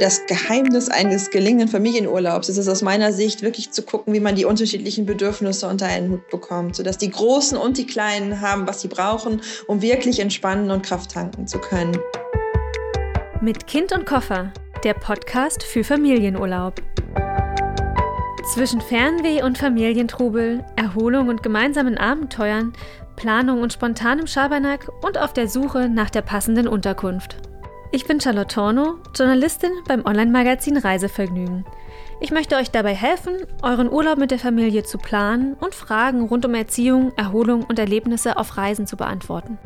Das Geheimnis eines gelingenden Familienurlaubs ist es aus meiner Sicht wirklich zu gucken, wie man die unterschiedlichen Bedürfnisse unter einen Hut bekommt, sodass die Großen und die Kleinen haben, was sie brauchen, um wirklich entspannen und Kraft tanken zu können. Mit Kind und Koffer, der Podcast für Familienurlaub. Zwischen Fernweh und Familientrubel, Erholung und gemeinsamen Abenteuern, Planung und spontanem Schabernack und auf der Suche nach der passenden Unterkunft. Ich bin Charlotte Torno, Journalistin beim Online-Magazin Reisevergnügen. Ich möchte euch dabei helfen, euren Urlaub mit der Familie zu planen und Fragen rund um Erziehung, Erholung und Erlebnisse auf Reisen zu beantworten.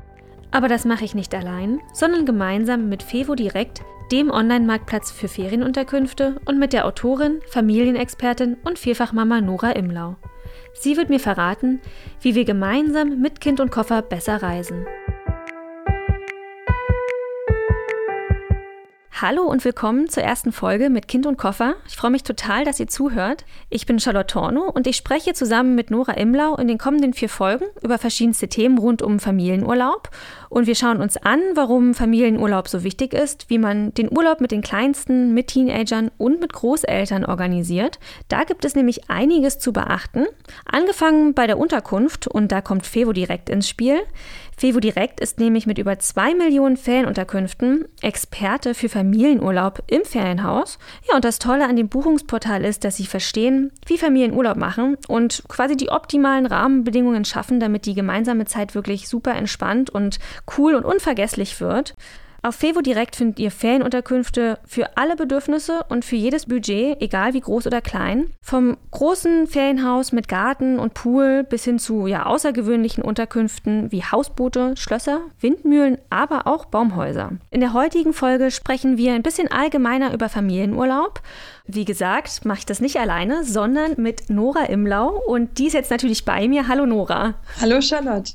Aber das mache ich nicht allein, sondern gemeinsam mit Fevo Direkt, dem Online-Marktplatz für Ferienunterkünfte und mit der Autorin, Familienexpertin und Vielfachmama Nora Imlau. Sie wird mir verraten, wie wir gemeinsam mit Kind und Koffer besser reisen. Hallo und willkommen zur ersten Folge mit Kind und Koffer. Ich freue mich total, dass ihr zuhört. Ich bin Charlotte Torno und ich spreche zusammen mit Nora Imlau in den kommenden vier Folgen über verschiedenste Themen rund um Familienurlaub. Und wir schauen uns an, warum Familienurlaub so wichtig ist, wie man den Urlaub mit den Kleinsten, mit Teenagern und mit Großeltern organisiert. Da gibt es nämlich einiges zu beachten. Angefangen bei der Unterkunft und da kommt Fevo direkt ins Spiel. Fevo Direkt ist nämlich mit über zwei Millionen Ferienunterkünften Experte für Familienurlaub im Ferienhaus. Ja, und das Tolle an dem Buchungsportal ist, dass sie verstehen, wie Familien Urlaub machen und quasi die optimalen Rahmenbedingungen schaffen, damit die gemeinsame Zeit wirklich super entspannt und cool und unvergesslich wird. Auf Fevo Direkt findet ihr Ferienunterkünfte für alle Bedürfnisse und für jedes Budget, egal wie groß oder klein. Vom großen Ferienhaus mit Garten und Pool bis hin zu ja, außergewöhnlichen Unterkünften wie Hausboote, Schlösser, Windmühlen, aber auch Baumhäuser. In der heutigen Folge sprechen wir ein bisschen allgemeiner über Familienurlaub wie gesagt, mache ich das nicht alleine, sondern mit Nora Imlau. Und die ist jetzt natürlich bei mir. Hallo Nora. Hallo Charlotte.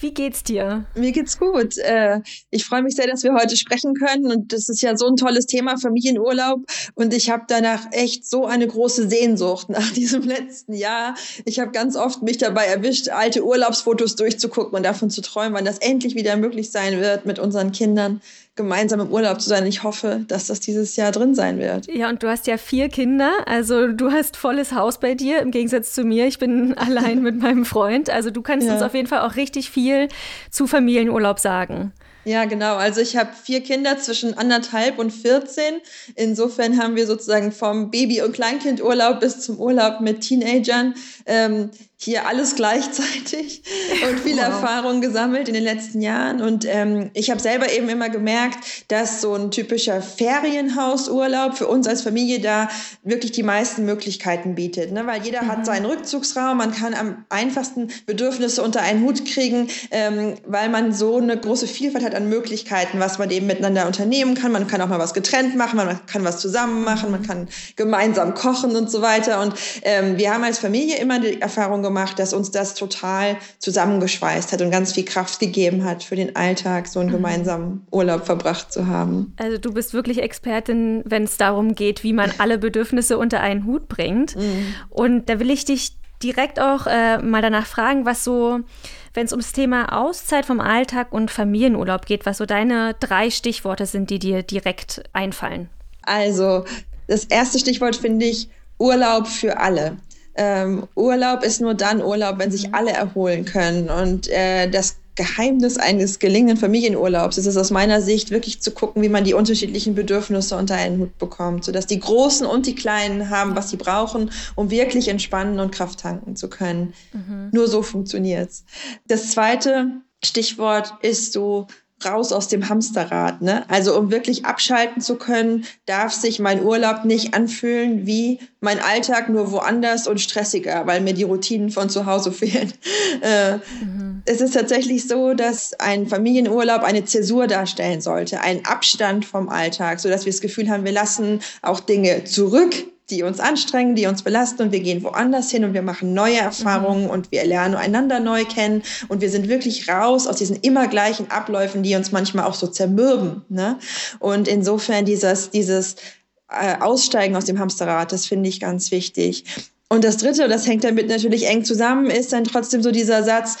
Wie geht's dir? Mir geht's gut. Äh, ich freue mich sehr, dass wir heute sprechen können. Und das ist ja so ein tolles Thema, Familienurlaub. Und ich habe danach echt so eine große Sehnsucht nach diesem letzten Jahr. Ich habe ganz oft mich dabei erwischt, alte Urlaubsfotos durchzugucken und davon zu träumen, wann das endlich wieder möglich sein wird mit unseren Kindern gemeinsam im Urlaub zu sein. Ich hoffe, dass das dieses Jahr drin sein wird. Ja, und du hast ja vier Kinder, also du hast volles Haus bei dir, im Gegensatz zu mir. Ich bin allein mit meinem Freund. Also du kannst ja. uns auf jeden Fall auch richtig viel zu Familienurlaub sagen. Ja, genau. Also ich habe vier Kinder zwischen anderthalb und 14. Insofern haben wir sozusagen vom Baby- und Kleinkindurlaub bis zum Urlaub mit Teenagern ähm, hier alles gleichzeitig und viel wow. Erfahrung gesammelt in den letzten Jahren. Und ähm, ich habe selber eben immer gemerkt, dass so ein typischer Ferienhausurlaub für uns als Familie da wirklich die meisten Möglichkeiten bietet. Ne? Weil jeder mhm. hat seinen Rückzugsraum, man kann am einfachsten Bedürfnisse unter einen Hut kriegen, ähm, weil man so eine große Vielfalt hat an Möglichkeiten, was man eben miteinander unternehmen kann. Man kann auch mal was getrennt machen, man kann was zusammen machen, man kann gemeinsam kochen und so weiter. Und ähm, wir haben als Familie immer die Erfahrung gemacht, dass uns das total zusammengeschweißt hat und ganz viel Kraft gegeben hat für den Alltag, so einen mhm. gemeinsamen Urlaub verbracht zu haben. Also du bist wirklich Expertin, wenn es darum geht, wie man alle Bedürfnisse unter einen Hut bringt. Mhm. Und da will ich dich direkt auch äh, mal danach fragen, was so, wenn es ums Thema Auszeit vom Alltag und Familienurlaub geht, was so deine drei Stichworte sind, die dir direkt einfallen. Also das erste Stichwort finde ich Urlaub für alle ähm, Urlaub ist nur dann Urlaub, wenn sich mhm. alle erholen können. Und äh, das Geheimnis eines gelingenden Familienurlaubs ist es aus meiner Sicht wirklich zu gucken, wie man die unterschiedlichen Bedürfnisse unter einen Hut bekommt, sodass die Großen und die Kleinen haben, was sie brauchen, um wirklich entspannen und Kraft tanken zu können. Mhm. Nur so funktioniert's. Das zweite Stichwort ist so raus aus dem Hamsterrad. Ne? Also um wirklich abschalten zu können, darf sich mein Urlaub nicht anfühlen wie mein Alltag nur woanders und stressiger, weil mir die Routinen von zu Hause fehlen. Äh, mhm. Es ist tatsächlich so, dass ein Familienurlaub eine Zäsur darstellen sollte, einen Abstand vom Alltag, so dass wir das Gefühl haben, wir lassen auch Dinge zurück, die uns anstrengen, die uns belasten und wir gehen woanders hin und wir machen neue Erfahrungen mhm. und wir lernen einander neu kennen und wir sind wirklich raus aus diesen immer gleichen Abläufen, die uns manchmal auch so zermürben. Ne? Und insofern dieses, dieses äh, Aussteigen aus dem Hamsterrad, das finde ich ganz wichtig. Und das Dritte, das hängt damit natürlich eng zusammen, ist dann trotzdem so dieser Satz,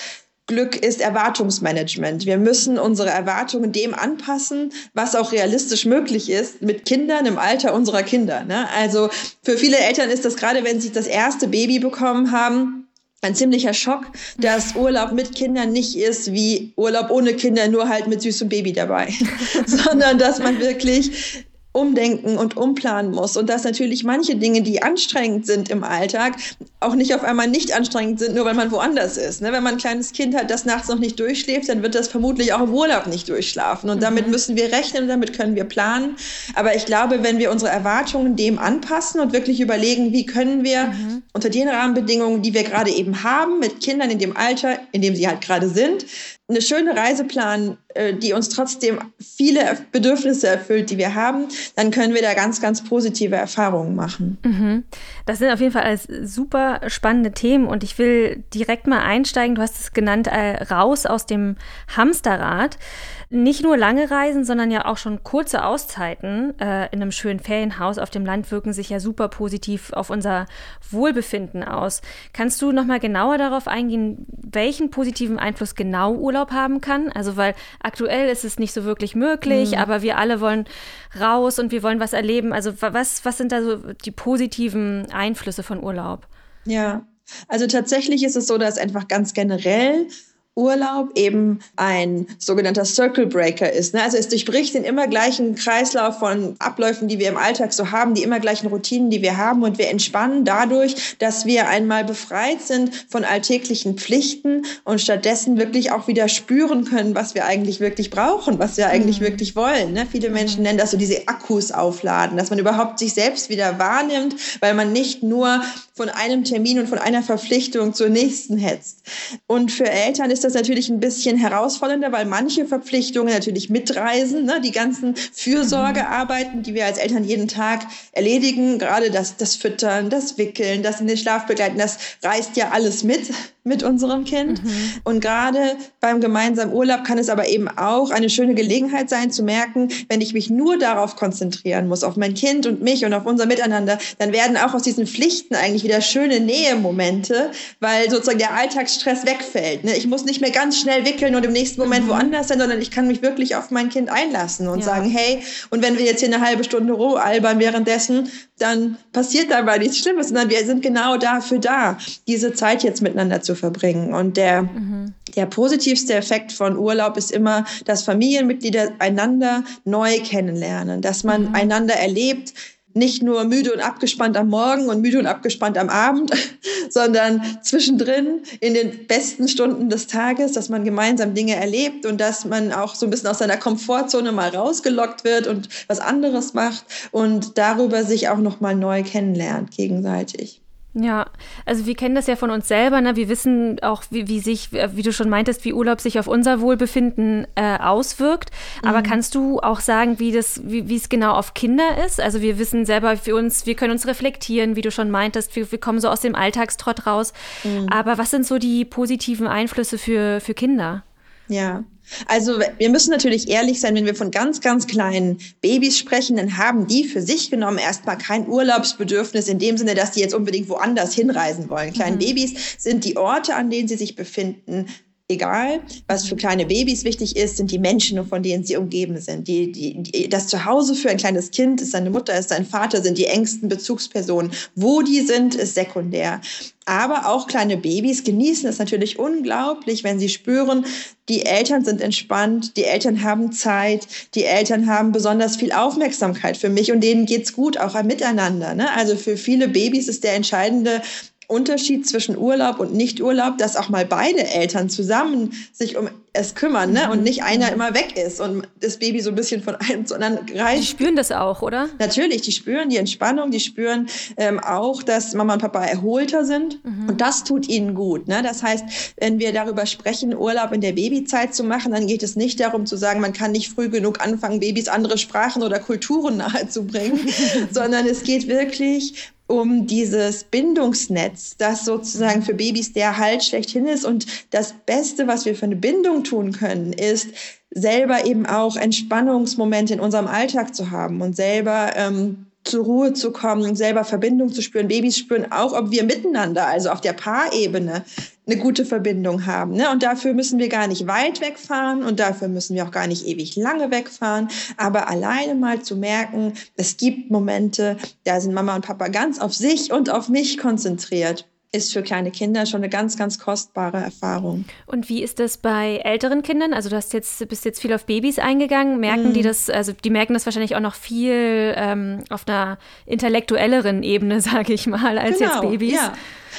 Glück ist Erwartungsmanagement. Wir müssen unsere Erwartungen dem anpassen, was auch realistisch möglich ist mit Kindern im Alter unserer Kinder. Ne? Also für viele Eltern ist das gerade, wenn sie das erste Baby bekommen haben, ein ziemlicher Schock, dass Urlaub mit Kindern nicht ist wie Urlaub ohne Kinder, nur halt mit süßem Baby dabei, sondern dass man wirklich umdenken und umplanen muss und dass natürlich manche Dinge, die anstrengend sind im Alltag, auch nicht auf einmal nicht anstrengend sind, nur weil man woanders ist. Ne? Wenn man ein kleines Kind hat, das nachts noch nicht durchschläft, dann wird das vermutlich auch im Urlaub nicht durchschlafen. Und damit mhm. müssen wir rechnen und damit können wir planen. Aber ich glaube, wenn wir unsere Erwartungen dem anpassen und wirklich überlegen, wie können wir mhm. unter den Rahmenbedingungen, die wir gerade eben haben, mit Kindern in dem Alter, in dem sie halt gerade sind, eine schöne Reise planen, äh, die uns trotzdem viele Bedürfnisse erfüllt, die wir haben, dann können wir da ganz, ganz positive Erfahrungen machen. Mhm. Das sind auf jeden Fall alles super spannende Themen und ich will direkt mal einsteigen. Du hast es genannt, äh, raus aus dem Hamsterrad. Nicht nur lange Reisen, sondern ja auch schon kurze Auszeiten äh, in einem schönen Ferienhaus auf dem Land wirken sich ja super positiv auf unser Wohlbefinden aus. Kannst du noch mal genauer darauf eingehen, welchen positiven Einfluss genau Urlaub haben kann? Also weil aktuell ist es nicht so wirklich möglich, mhm. aber wir alle wollen raus und wir wollen was erleben. Also was was sind da so die positiven Einflüsse von Urlaub? Ja, also tatsächlich ist es so, dass einfach ganz generell Urlaub eben ein sogenannter Circle Breaker ist. Ne? Also es durchbricht den immer gleichen Kreislauf von Abläufen, die wir im Alltag so haben, die immer gleichen Routinen, die wir haben. Und wir entspannen dadurch, dass wir einmal befreit sind von alltäglichen Pflichten und stattdessen wirklich auch wieder spüren können, was wir eigentlich wirklich brauchen, was wir eigentlich mhm. wirklich wollen. Ne? Viele Menschen nennen das so diese Akkus aufladen, dass man überhaupt sich selbst wieder wahrnimmt, weil man nicht nur von einem Termin und von einer Verpflichtung zur nächsten hetzt. Und für Eltern ist das natürlich ein bisschen herausfordernder, weil manche Verpflichtungen natürlich mitreisen, ne? die ganzen Fürsorgearbeiten, die wir als Eltern jeden Tag erledigen, gerade das, das Füttern, das Wickeln, das in den Schlaf begleiten, das reist ja alles mit mit unserem Kind. Mhm. Und gerade beim gemeinsamen Urlaub kann es aber eben auch eine schöne Gelegenheit sein zu merken, wenn ich mich nur darauf konzentrieren muss, auf mein Kind und mich und auf unser Miteinander, dann werden auch aus diesen Pflichten eigentlich wieder schöne Nähemomente, weil sozusagen der Alltagsstress wegfällt. Ne? Ich muss nicht mehr ganz schnell wickeln und im nächsten Moment mhm. woanders sein, sondern ich kann mich wirklich auf mein Kind einlassen und ja. sagen, hey, und wenn wir jetzt hier eine halbe Stunde roh albern währenddessen, dann passiert dabei nichts Schlimmes, sondern wir sind genau dafür da, diese Zeit jetzt miteinander zu verbringen. Und der, mhm. der positivste Effekt von Urlaub ist immer, dass Familienmitglieder einander neu kennenlernen, dass man mhm. einander erlebt, nicht nur müde und abgespannt am Morgen und müde und abgespannt am Abend, sondern zwischendrin in den besten Stunden des Tages, dass man gemeinsam Dinge erlebt und dass man auch so ein bisschen aus seiner Komfortzone mal rausgelockt wird und was anderes macht und darüber sich auch noch mal neu kennenlernt gegenseitig. Ja, also wir kennen das ja von uns selber, ne? Wir wissen auch, wie, wie sich, wie du schon meintest, wie Urlaub sich auf unser Wohlbefinden äh, auswirkt. Aber mhm. kannst du auch sagen, wie das, wie, wie es genau auf Kinder ist? Also wir wissen selber für uns, wir können uns reflektieren, wie du schon meintest, wir, wir kommen so aus dem Alltagstrott raus. Mhm. Aber was sind so die positiven Einflüsse für, für Kinder? Ja, also wir müssen natürlich ehrlich sein, wenn wir von ganz, ganz kleinen Babys sprechen, dann haben die für sich genommen erstmal kein Urlaubsbedürfnis in dem Sinne, dass die jetzt unbedingt woanders hinreisen wollen. Kleine mhm. Babys sind die Orte, an denen sie sich befinden, egal. Was für kleine Babys wichtig ist, sind die Menschen, von denen sie umgeben sind. Die, die, die, das Zuhause für ein kleines Kind ist seine Mutter, ist sein Vater, sind die engsten Bezugspersonen. Wo die sind, ist sekundär. Aber auch kleine Babys genießen es natürlich unglaublich, wenn sie spüren, die Eltern sind entspannt, die Eltern haben Zeit, die Eltern haben besonders viel Aufmerksamkeit für mich und denen geht's gut, auch miteinander. Ne? Also für viele Babys ist der entscheidende Unterschied zwischen Urlaub und Nichturlaub, dass auch mal beide Eltern zusammen sich um es kümmern ne? und nicht einer immer weg ist und das Baby so ein bisschen von einem zu anderen reicht. Die spüren das auch, oder? Natürlich, die spüren die Entspannung, die spüren ähm, auch, dass Mama und Papa erholter sind mhm. und das tut ihnen gut. Ne? Das heißt, wenn wir darüber sprechen, Urlaub in der Babyzeit zu machen, dann geht es nicht darum zu sagen, man kann nicht früh genug anfangen, Babys andere Sprachen oder Kulturen nahezubringen, sondern es geht wirklich um dieses Bindungsnetz, das sozusagen für Babys der Halt schlechthin ist. Und das Beste, was wir für eine Bindung tun können, ist selber eben auch Entspannungsmomente in unserem Alltag zu haben und selber ähm, zur Ruhe zu kommen, selber Verbindung zu spüren. Babys spüren auch, ob wir miteinander, also auf der Paarebene, eine gute Verbindung haben. Ne? Und dafür müssen wir gar nicht weit wegfahren und dafür müssen wir auch gar nicht ewig lange wegfahren. Aber alleine mal zu merken, es gibt Momente, da sind Mama und Papa ganz auf sich und auf mich konzentriert ist für kleine Kinder schon eine ganz, ganz kostbare Erfahrung. Und wie ist das bei älteren Kindern? Also du hast jetzt, bist jetzt viel auf Babys eingegangen. Merken mm. die das, also die merken das wahrscheinlich auch noch viel ähm, auf einer intellektuelleren Ebene, sage ich mal, als genau, jetzt Babys. Ja.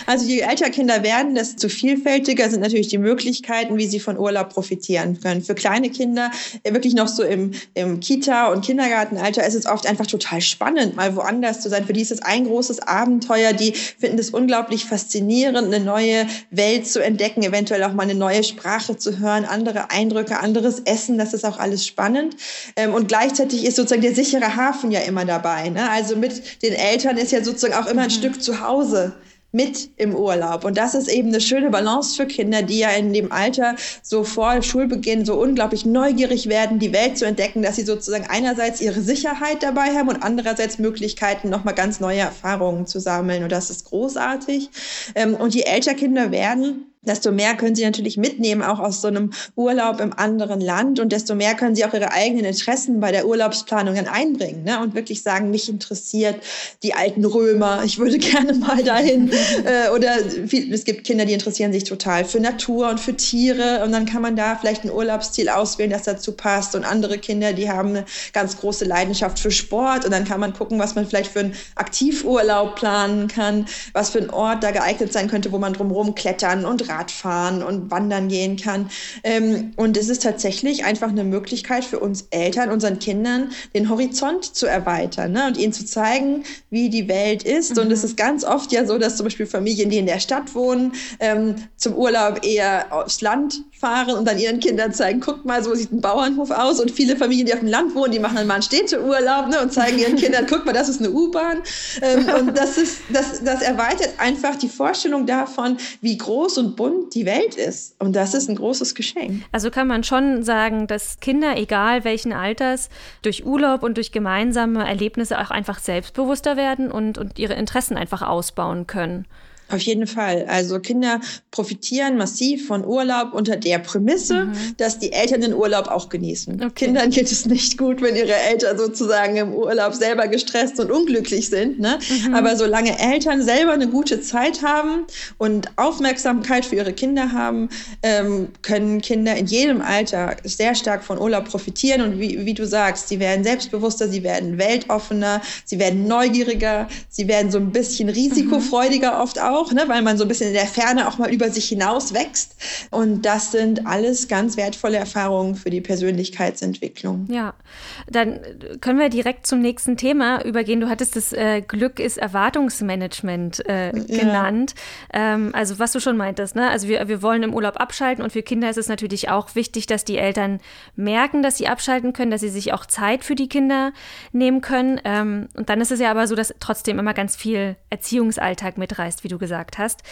Also je älter Kinder werden, desto vielfältiger sind natürlich die Möglichkeiten, wie sie von Urlaub profitieren können. Für kleine Kinder, äh, wirklich noch so im, im Kita- und Kindergartenalter, ist es oft einfach total spannend, mal woanders zu sein. Für die ist es ein großes Abenteuer. Die finden es unglaublich faszinierend, eine neue Welt zu entdecken, eventuell auch mal eine neue Sprache zu hören, andere Eindrücke, anderes Essen. Das ist auch alles spannend. Ähm, und gleichzeitig ist sozusagen der sichere Hafen ja immer dabei. Ne? Also mit den Eltern ist ja sozusagen auch immer ein mhm. Stück zu Hause mit im Urlaub. Und das ist eben eine schöne Balance für Kinder, die ja in dem Alter so vor Schulbeginn so unglaublich neugierig werden, die Welt zu entdecken, dass sie sozusagen einerseits ihre Sicherheit dabei haben und andererseits Möglichkeiten, nochmal ganz neue Erfahrungen zu sammeln. Und das ist großartig. Ähm, und je älter Kinder werden, desto mehr können sie natürlich mitnehmen, auch aus so einem Urlaub im anderen Land und desto mehr können sie auch ihre eigenen Interessen bei der Urlaubsplanung dann einbringen ne? und wirklich sagen, mich interessiert die alten Römer, ich würde gerne mal dahin. äh, oder viel, es gibt Kinder, die interessieren sich total für Natur und für Tiere und dann kann man da vielleicht ein Urlaubsziel auswählen, das dazu passt und andere Kinder, die haben eine ganz große Leidenschaft für Sport und dann kann man gucken, was man vielleicht für einen Aktivurlaub planen kann, was für ein Ort da geeignet sein könnte, wo man drumherum klettern und Radfahren und wandern gehen kann. Ähm, und es ist tatsächlich einfach eine Möglichkeit für uns Eltern, unseren Kindern den Horizont zu erweitern ne? und ihnen zu zeigen, wie die Welt ist. Mhm. Und es ist ganz oft ja so, dass zum Beispiel Familien, die in der Stadt wohnen, ähm, zum Urlaub eher aufs Land fahren und dann ihren Kindern zeigen, guckt mal, so sieht ein Bauernhof aus. Und viele Familien, die auf dem Land wohnen, die machen dann mal einen Städteurlaub ne, und zeigen ihren Kindern, guck mal, das ist eine U-Bahn. Ähm, und das, ist, das, das erweitert einfach die Vorstellung davon, wie groß und bunt die Welt ist. Und das ist ein großes Geschenk. Also kann man schon sagen, dass Kinder, egal welchen Alters, durch Urlaub und durch gemeinsame Erlebnisse auch einfach selbstbewusster werden und, und ihre Interessen einfach ausbauen können. Auf jeden Fall. Also Kinder profitieren massiv von Urlaub unter der Prämisse, mhm. dass die Eltern den Urlaub auch genießen. Okay. Kindern geht es nicht gut, wenn ihre Eltern sozusagen im Urlaub selber gestresst und unglücklich sind. Ne? Mhm. Aber solange Eltern selber eine gute Zeit haben und Aufmerksamkeit für ihre Kinder haben, ähm, können Kinder in jedem Alter sehr stark von Urlaub profitieren. Und wie, wie du sagst, sie werden selbstbewusster, sie werden weltoffener, sie werden neugieriger, sie werden so ein bisschen risikofreudiger mhm. oft auch auch, ne, weil man so ein bisschen in der Ferne auch mal über sich hinaus wächst. Und das sind alles ganz wertvolle Erfahrungen für die Persönlichkeitsentwicklung. Ja, dann können wir direkt zum nächsten Thema übergehen. Du hattest das äh, Glück ist Erwartungsmanagement äh, genannt. Ja. Ähm, also was du schon meintest, ne? Also wir, wir wollen im Urlaub abschalten und für Kinder ist es natürlich auch wichtig, dass die Eltern merken, dass sie abschalten können, dass sie sich auch Zeit für die Kinder nehmen können. Ähm, und dann ist es ja aber so, dass trotzdem immer ganz viel Erziehungsalltag mitreißt, wie du gesagt gesagt hast.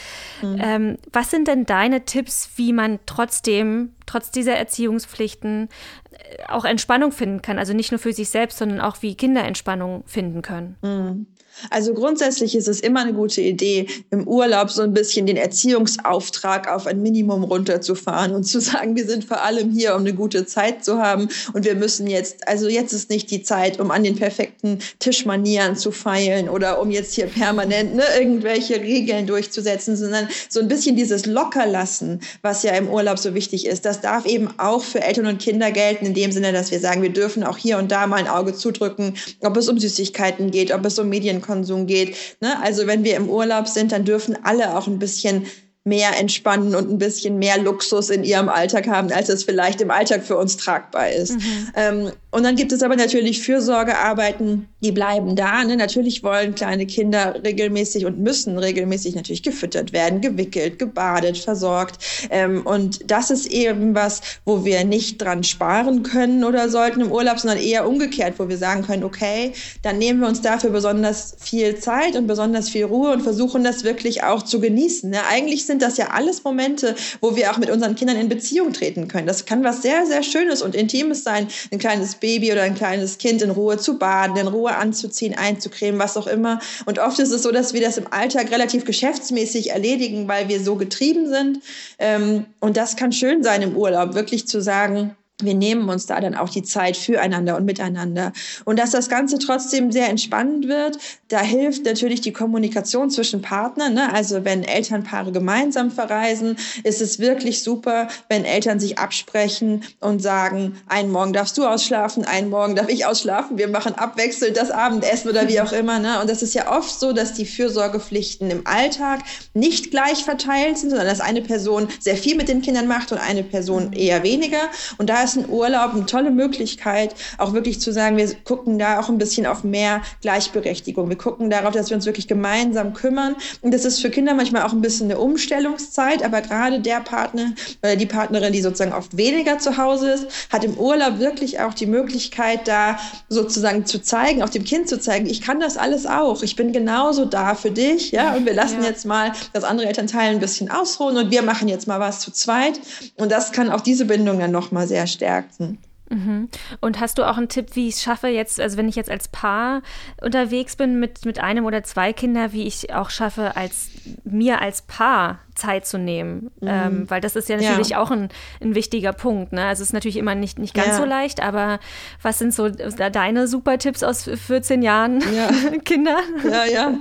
Mhm. Ähm, was sind denn deine Tipps, wie man trotzdem, trotz dieser Erziehungspflichten, äh, auch Entspannung finden kann? Also nicht nur für sich selbst, sondern auch wie Kinder Entspannung finden können. Mhm. Also grundsätzlich ist es immer eine gute Idee, im Urlaub so ein bisschen den Erziehungsauftrag auf ein Minimum runterzufahren und zu sagen, wir sind vor allem hier, um eine gute Zeit zu haben und wir müssen jetzt, also jetzt ist nicht die Zeit, um an den perfekten Tischmanieren zu feilen oder um jetzt hier permanent ne, irgendwelche Regeln durchzusetzen, sondern so ein bisschen dieses Lockerlassen, was ja im Urlaub so wichtig ist, das darf eben auch für Eltern und Kinder gelten, in dem Sinne, dass wir sagen, wir dürfen auch hier und da mal ein Auge zudrücken, ob es um Süßigkeiten geht, ob es um Medien Medienkonsum geht. Ne? Also wenn wir im Urlaub sind, dann dürfen alle auch ein bisschen mehr entspannen und ein bisschen mehr Luxus in ihrem Alltag haben, als es vielleicht im Alltag für uns tragbar ist. Mhm. Ähm, und dann gibt es aber natürlich Fürsorgearbeiten, die bleiben da. Ne? Natürlich wollen kleine Kinder regelmäßig und müssen regelmäßig natürlich gefüttert werden, gewickelt, gebadet, versorgt. Ähm, und das ist eben was, wo wir nicht dran sparen können oder sollten im Urlaub, sondern eher umgekehrt, wo wir sagen können, okay, dann nehmen wir uns dafür besonders viel Zeit und besonders viel Ruhe und versuchen das wirklich auch zu genießen. Ne? Eigentlich sind das ja alles Momente, wo wir auch mit unseren Kindern in Beziehung treten können. Das kann was sehr, sehr Schönes und Intimes sein, ein kleines Baby oder ein kleines Kind in Ruhe zu baden, in Ruhe anzuziehen, einzucremen, was auch immer. Und oft ist es so, dass wir das im Alltag relativ geschäftsmäßig erledigen, weil wir so getrieben sind. Ähm, und das kann schön sein im Urlaub, wirklich zu sagen, wir nehmen uns da dann auch die Zeit füreinander und miteinander. Und dass das Ganze trotzdem sehr entspannend wird, da hilft natürlich die Kommunikation zwischen Partnern. Ne? Also wenn Elternpaare gemeinsam verreisen, ist es wirklich super, wenn Eltern sich absprechen und sagen, einen Morgen darfst du ausschlafen, einen Morgen darf ich ausschlafen, wir machen abwechselnd das Abendessen oder wie auch immer. Ne? Und das ist ja oft so, dass die Fürsorgepflichten im Alltag nicht gleich verteilt sind, sondern dass eine Person sehr viel mit den Kindern macht und eine Person eher weniger. Und da ein Urlaub eine tolle Möglichkeit, auch wirklich zu sagen, wir gucken da auch ein bisschen auf mehr Gleichberechtigung. Wir gucken darauf, dass wir uns wirklich gemeinsam kümmern. Und das ist für Kinder manchmal auch ein bisschen eine Umstellungszeit, aber gerade der Partner oder die Partnerin, die sozusagen oft weniger zu Hause ist, hat im Urlaub wirklich auch die Möglichkeit, da sozusagen zu zeigen, auch dem Kind zu zeigen, ich kann das alles auch. Ich bin genauso da für dich, ja. Und wir lassen ja. jetzt mal das andere Elternteil ein bisschen ausruhen und wir machen jetzt mal was zu zweit. Und das kann auch diese Bindung dann nochmal sehr stärken. Mhm. Und hast du auch einen Tipp, wie ich es schaffe, jetzt, also wenn ich jetzt als Paar unterwegs bin mit, mit einem oder zwei Kindern, wie ich auch schaffe, als mir als Paar Zeit zu nehmen. Mhm. Ähm, weil das ist ja natürlich ja. auch ein, ein wichtiger Punkt. Ne? Also es ist natürlich immer nicht, nicht ganz ja. so leicht, aber was sind so deine super Tipps aus 14 Jahren ja. Kinder? Ja, ja.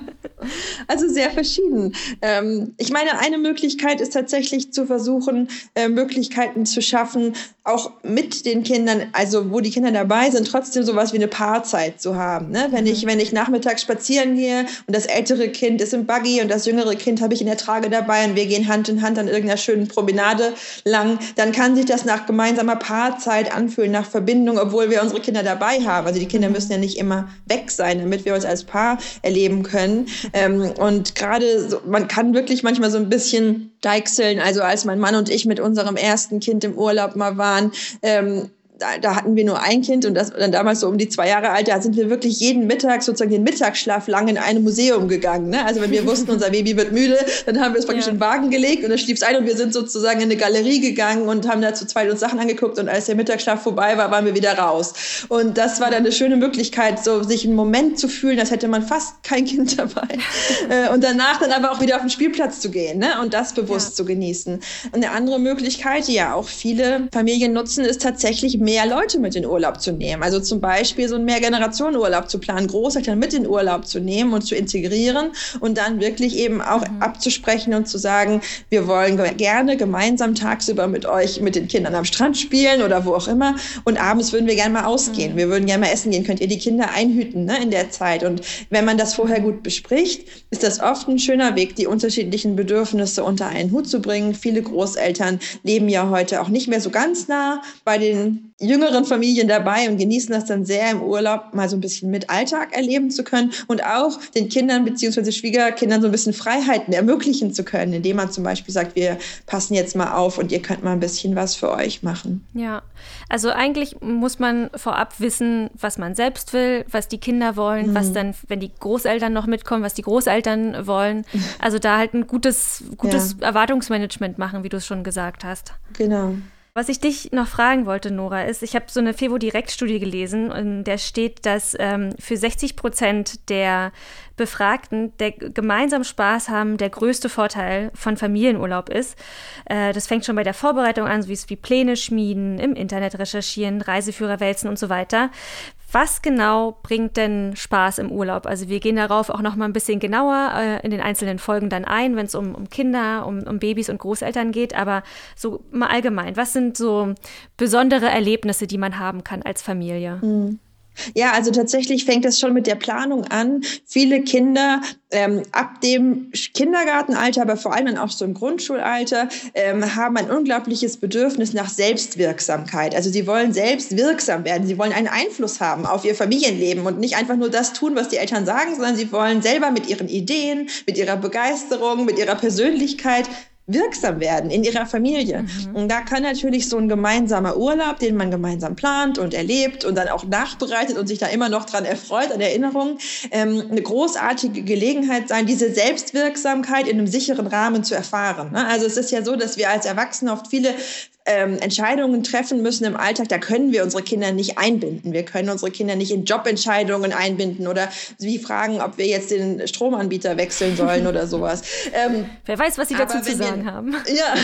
Also sehr verschieden. Ähm, ich meine, eine Möglichkeit ist tatsächlich zu versuchen, äh, Möglichkeiten zu schaffen, auch mit den Kindern, also wo die Kinder dabei sind, trotzdem sowas wie eine Paarzeit zu haben. Ne? Wenn, mhm. ich, wenn ich nachmittags spazieren gehe und das ältere Kind ist im Buggy und das jüngere Kind habe ich in der Trage dabei und wir gehen Hand in Hand an irgendeiner schönen Promenade lang, dann kann sich das nach gemeinsamer Paarzeit anfühlen, nach Verbindung, obwohl wir unsere Kinder dabei haben. Also die Kinder müssen ja nicht immer weg sein, damit wir uns als Paar erleben können. Ähm, und gerade, so, man kann wirklich manchmal so ein bisschen deichseln. Also als mein Mann und ich mit unserem ersten Kind im Urlaub mal waren, ähm, da, da hatten wir nur ein Kind und das dann damals so um die zwei Jahre alt, da sind wir wirklich jeden Mittag sozusagen den Mittagsschlaf lang in einem Museum gegangen. Ne? Also wenn wir wussten, unser Baby wird müde, dann haben wir es praktisch ja. in den Wagen gelegt und dann schlief es ein und wir sind sozusagen in eine Galerie gegangen und haben da zu zweit uns Sachen angeguckt und als der Mittagsschlaf vorbei war, waren wir wieder raus. Und das war dann eine schöne Möglichkeit, so sich einen Moment zu fühlen, als hätte man fast kein Kind dabei. Äh, und danach dann aber auch wieder auf den Spielplatz zu gehen ne? und das bewusst ja. zu genießen. Und eine andere Möglichkeit, die ja auch viele Familien nutzen, ist tatsächlich mehr Leute mit in Urlaub zu nehmen. Also zum Beispiel so einen Mehrgenerationenurlaub zu planen, Großeltern mit in Urlaub zu nehmen und zu integrieren und dann wirklich eben auch mhm. abzusprechen und zu sagen, wir wollen gerne gemeinsam tagsüber mit euch, mit den Kindern am Strand spielen oder wo auch immer und abends würden wir gerne mal ausgehen. Mhm. Wir würden gerne mal essen gehen. Könnt ihr die Kinder einhüten ne, in der Zeit? Und wenn man das vorher gut bespricht, ist das oft ein schöner Weg, die unterschiedlichen Bedürfnisse unter einen Hut zu bringen. Viele Großeltern leben ja heute auch nicht mehr so ganz nah bei den jüngeren Familien dabei und genießen das dann sehr im Urlaub mal so ein bisschen mit Alltag erleben zu können und auch den Kindern bzw. Schwiegerkindern so ein bisschen Freiheiten ermöglichen zu können, indem man zum Beispiel sagt, wir passen jetzt mal auf und ihr könnt mal ein bisschen was für euch machen. Ja, also eigentlich muss man vorab wissen, was man selbst will, was die Kinder wollen, mhm. was dann, wenn die Großeltern noch mitkommen, was die Großeltern wollen. Also da halt ein gutes, gutes ja. Erwartungsmanagement machen, wie du es schon gesagt hast. Genau. Was ich dich noch fragen wollte, Nora, ist, ich habe so eine FEVO-Direktstudie gelesen, in der steht, dass ähm, für 60 Prozent der Befragten, der gemeinsam Spaß haben, der größte Vorteil von Familienurlaub ist. Äh, das fängt schon bei der Vorbereitung an, so wie, wie Pläne schmieden, im Internet recherchieren, Reiseführer wälzen und so weiter. Was genau bringt denn Spaß im Urlaub? Also wir gehen darauf auch noch mal ein bisschen genauer äh, in den einzelnen Folgen dann ein, wenn es um, um Kinder, um, um Babys und Großeltern geht. Aber so mal allgemein, was sind so besondere Erlebnisse, die man haben kann als Familie? Mhm. Ja, also tatsächlich fängt es schon mit der Planung an. Viele Kinder ähm, ab dem Kindergartenalter, aber vor allem auch so im Grundschulalter, ähm, haben ein unglaubliches Bedürfnis nach Selbstwirksamkeit. Also sie wollen selbst wirksam werden. Sie wollen einen Einfluss haben auf ihr Familienleben und nicht einfach nur das tun, was die Eltern sagen, sondern sie wollen selber mit ihren Ideen, mit ihrer Begeisterung, mit ihrer Persönlichkeit wirksam werden in ihrer Familie. Mhm. Und da kann natürlich so ein gemeinsamer Urlaub, den man gemeinsam plant und erlebt und dann auch nachbereitet und sich da immer noch dran erfreut an Erinnerungen, ähm, eine großartige Gelegenheit sein, diese Selbstwirksamkeit in einem sicheren Rahmen zu erfahren. Ne? Also es ist ja so, dass wir als Erwachsene oft viele ähm, Entscheidungen treffen müssen im Alltag, da können wir unsere Kinder nicht einbinden. Wir können unsere Kinder nicht in Jobentscheidungen einbinden oder wie fragen, ob wir jetzt den Stromanbieter wechseln sollen oder sowas. Ähm, Wer weiß, was sie dazu zu sagen wir, haben. Ja,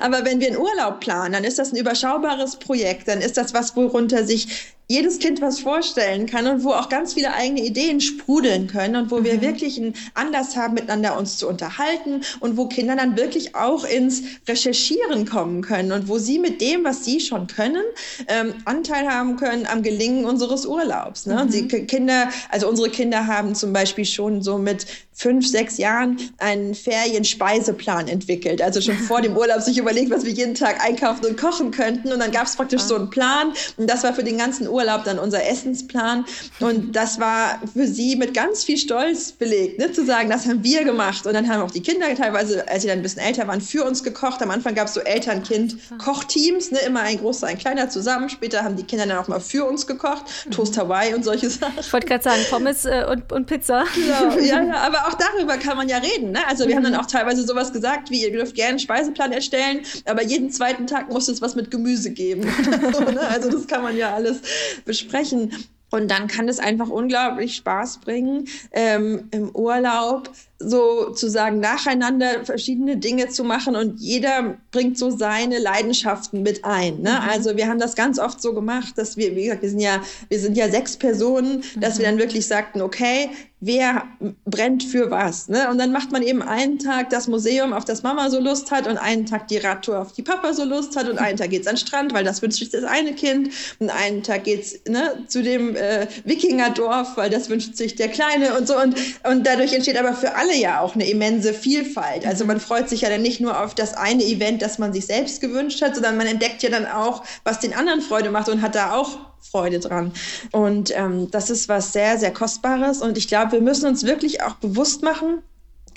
aber wenn wir einen Urlaub planen, dann ist das ein überschaubares Projekt. Dann ist das was, worunter sich jedes Kind was vorstellen kann und wo auch ganz viele eigene Ideen sprudeln können und wo mhm. wir wirklich einen Anlass haben, miteinander uns zu unterhalten und wo Kinder dann wirklich auch ins Recherchieren kommen können und wo sie mit dem, was sie schon können, ähm, Anteil haben können am Gelingen unseres Urlaubs. Ne? Mhm. Und sie, Kinder, also unsere Kinder haben zum Beispiel schon so mit fünf, sechs Jahren einen Ferienspeiseplan entwickelt. Also schon vor dem Urlaub sich überlegt, was wir jeden Tag einkaufen und kochen könnten. Und dann gab es praktisch so einen Plan. Und das war für den ganzen Urlaub dann unser Essensplan. Und das war für sie mit ganz viel Stolz belegt, ne? zu sagen, das haben wir gemacht. Und dann haben auch die Kinder teilweise, als sie dann ein bisschen älter waren, für uns gekocht. Am Anfang gab es so Eltern-Kind-Kochteams, ne? immer ein großer, ein kleiner zusammen. Später haben die Kinder dann auch mal für uns gekocht. Toast Hawaii und solche Sachen. Ich wollte gerade sagen, Pommes äh, und, und Pizza. Genau, ja, ja, aber auch darüber kann man ja reden. Ne? Also wir mhm. haben dann mhm. auch teilweise sowas gesagt, wie ihr dürft gerne einen Speiseplan erstellen, aber jeden zweiten Tag muss es was mit Gemüse geben. ne? Also das kann man ja alles besprechen. Und dann kann es einfach unglaublich Spaß bringen, ähm, im Urlaub sozusagen nacheinander verschiedene Dinge zu machen und jeder bringt so seine Leidenschaften mit ein. Ne? Mhm. Also wir haben das ganz oft so gemacht, dass wir, wie gesagt, wir sind ja, wir sind ja sechs Personen, mhm. dass wir dann wirklich sagten, okay, wer brennt für was. Ne? Und dann macht man eben einen Tag das Museum, auf das Mama so Lust hat und einen Tag die Radtour, auf die Papa so Lust hat und einen Tag geht's an den Strand, weil das wünscht sich das eine Kind und einen Tag geht's ne, zu dem äh, Wikingerdorf, weil das wünscht sich der Kleine und so und, und dadurch entsteht aber für alle ja auch eine immense Vielfalt. Also man freut sich ja dann nicht nur auf das eine Event, das man sich selbst gewünscht hat, sondern man entdeckt ja dann auch, was den anderen Freude macht und hat da auch Freude dran. Und ähm, das ist was sehr, sehr Kostbares. Und ich glaube, wir müssen uns wirklich auch bewusst machen,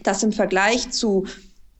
dass im Vergleich zu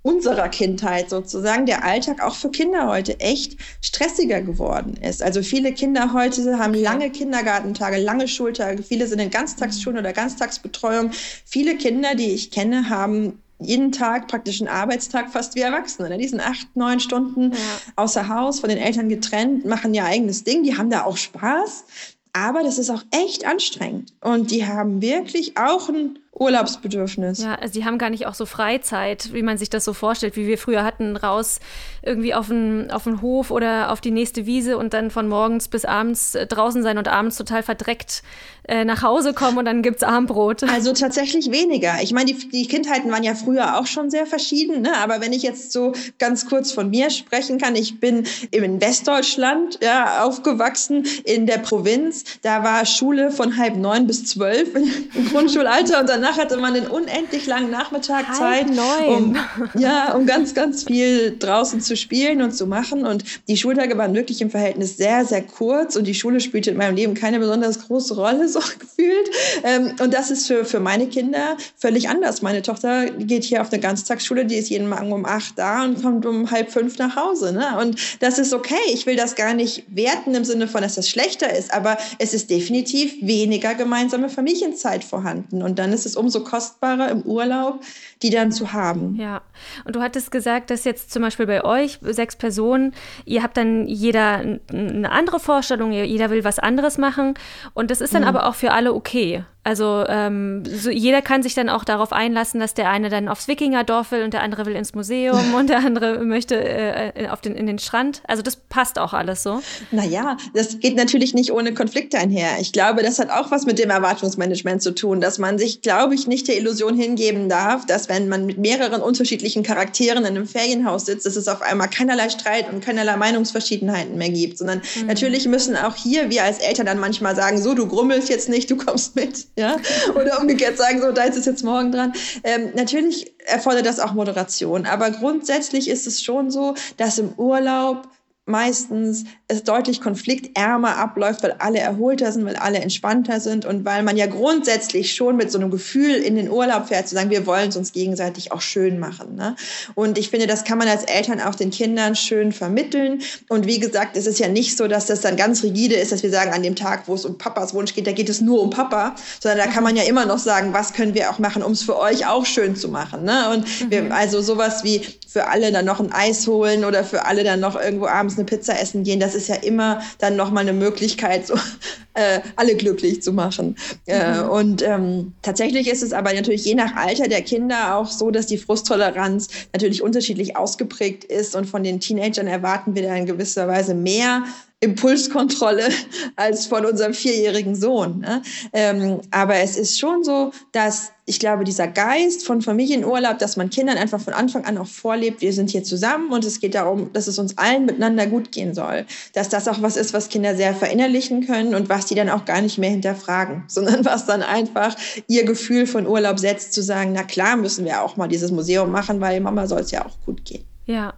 unserer Kindheit sozusagen der Alltag auch für Kinder heute echt stressiger geworden ist. Also viele Kinder heute haben lange Kindergartentage, lange Schultage, viele sind in Ganztagsschulen oder Ganztagsbetreuung. Viele Kinder, die ich kenne, haben jeden Tag praktisch einen Arbeitstag fast wie Erwachsene. Ne? Die sind acht, neun Stunden ja. außer Haus, von den Eltern getrennt, machen ihr eigenes Ding, die haben da auch Spaß. Aber das ist auch echt anstrengend. Und die haben wirklich auch ein Urlaubsbedürfnis. Ja, also die haben gar nicht auch so Freizeit, wie man sich das so vorstellt, wie wir früher hatten, raus irgendwie auf den, auf den Hof oder auf die nächste Wiese und dann von morgens bis abends äh, draußen sein und abends total verdreckt äh, nach Hause kommen und dann gibt's Armbrot. Also tatsächlich weniger. Ich meine, die, die Kindheiten waren ja früher auch schon sehr verschieden, ne? aber wenn ich jetzt so ganz kurz von mir sprechen kann, ich bin in Westdeutschland ja, aufgewachsen, in der Provinz. Da war Schule von halb neun bis zwölf im Grundschulalter und dann danach hatte man einen unendlich langen Nachmittag Halb Zeit, um, ja, um ganz, ganz viel draußen zu spielen und zu machen. Und die Schultage waren wirklich im Verhältnis sehr, sehr kurz und die Schule spielte in meinem Leben keine besonders große Rolle, so gefühlt. Ähm, und das ist für, für meine Kinder völlig anders. Meine Tochter geht hier auf eine Ganztagsschule, die ist jeden Morgen um acht da und kommt um halb fünf nach Hause. Ne? Und das ist okay. Ich will das gar nicht werten im Sinne von, dass das schlechter ist, aber es ist definitiv weniger gemeinsame Familienzeit vorhanden. Und dann ist es es umso kostbarer im Urlaub, die dann zu haben. Ja, und du hattest gesagt, dass jetzt zum Beispiel bei euch sechs Personen, ihr habt dann jeder eine andere Vorstellung, jeder will was anderes machen und das ist dann mhm. aber auch für alle okay. Also ähm, so jeder kann sich dann auch darauf einlassen, dass der eine dann aufs Wikingerdorf will und der andere will ins Museum und der andere möchte äh, auf den, in den Strand. Also das passt auch alles so. Naja, das geht natürlich nicht ohne Konflikte einher. Ich glaube, das hat auch was mit dem Erwartungsmanagement zu tun, dass man sich, glaube ich, nicht der Illusion hingeben darf, dass wenn man mit mehreren unterschiedlichen Charakteren in einem Ferienhaus sitzt, dass es auf einmal keinerlei Streit und keinerlei Meinungsverschiedenheiten mehr gibt, sondern mhm. natürlich müssen auch hier wir als Eltern dann manchmal sagen, so, du grummelst jetzt nicht, du kommst mit ja, oder umgekehrt sagen, so, da ist es jetzt morgen dran. Ähm, natürlich erfordert das auch Moderation, aber grundsätzlich ist es schon so, dass im Urlaub meistens es deutlich konfliktärmer abläuft, weil alle erholter sind, weil alle entspannter sind und weil man ja grundsätzlich schon mit so einem Gefühl in den Urlaub fährt, zu sagen, wir wollen es uns gegenseitig auch schön machen. Ne? Und ich finde, das kann man als Eltern auch den Kindern schön vermitteln. Und wie gesagt, es ist ja nicht so, dass das dann ganz rigide ist, dass wir sagen, an dem Tag, wo es um Papas Wunsch geht, da geht es nur um Papa, sondern da kann man ja immer noch sagen, was können wir auch machen, um es für euch auch schön zu machen. Ne? Und wir, mhm. also sowas wie für alle dann noch ein Eis holen oder für alle dann noch irgendwo abends abends eine Pizza essen gehen, das ist ja immer dann nochmal eine Möglichkeit, so äh, alle glücklich zu machen. Äh, mhm. und ähm, tatsächlich ist es aber natürlich je nach Alter der Kinder auch so, dass die Frusttoleranz natürlich unterschiedlich ausgeprägt ist und von den Teenagern erwarten wir da in gewisser Weise mehr Impulskontrolle als von unserem vierjährigen Sohn. Ne? Ähm, aber es ist schon so, dass ich glaube, dieser Geist von Familienurlaub, dass man Kindern einfach von Anfang an auch vorlebt, wir sind hier zusammen und es geht darum, dass es uns allen miteinander gut gehen soll. Dass das auch was ist, was Kinder sehr verinnerlichen können und was die dann auch gar nicht mehr hinterfragen, sondern was dann einfach ihr Gefühl von Urlaub setzt, zu sagen, na klar müssen wir auch mal dieses Museum machen, weil Mama soll es ja auch gut gehen. Ja,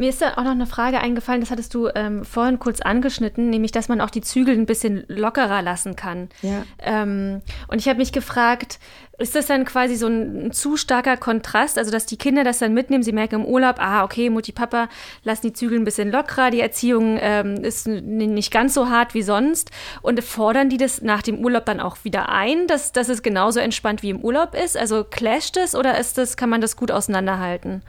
mir ist da auch noch eine Frage eingefallen, das hattest du ähm, vorhin kurz angeschnitten, nämlich, dass man auch die Zügel ein bisschen lockerer lassen kann. Ja. Ähm, und ich habe mich gefragt, ist das dann quasi so ein, ein, zu starker Kontrast, also dass die Kinder das dann mitnehmen, sie merken im Urlaub, ah, okay, Mutti, Papa lassen die Zügel ein bisschen lockerer, die Erziehung ähm, ist nicht ganz so hart wie sonst und fordern die das nach dem Urlaub dann auch wieder ein, dass, dass es genauso entspannt wie im Urlaub ist? Also clasht es oder ist das, kann man das gut auseinanderhalten?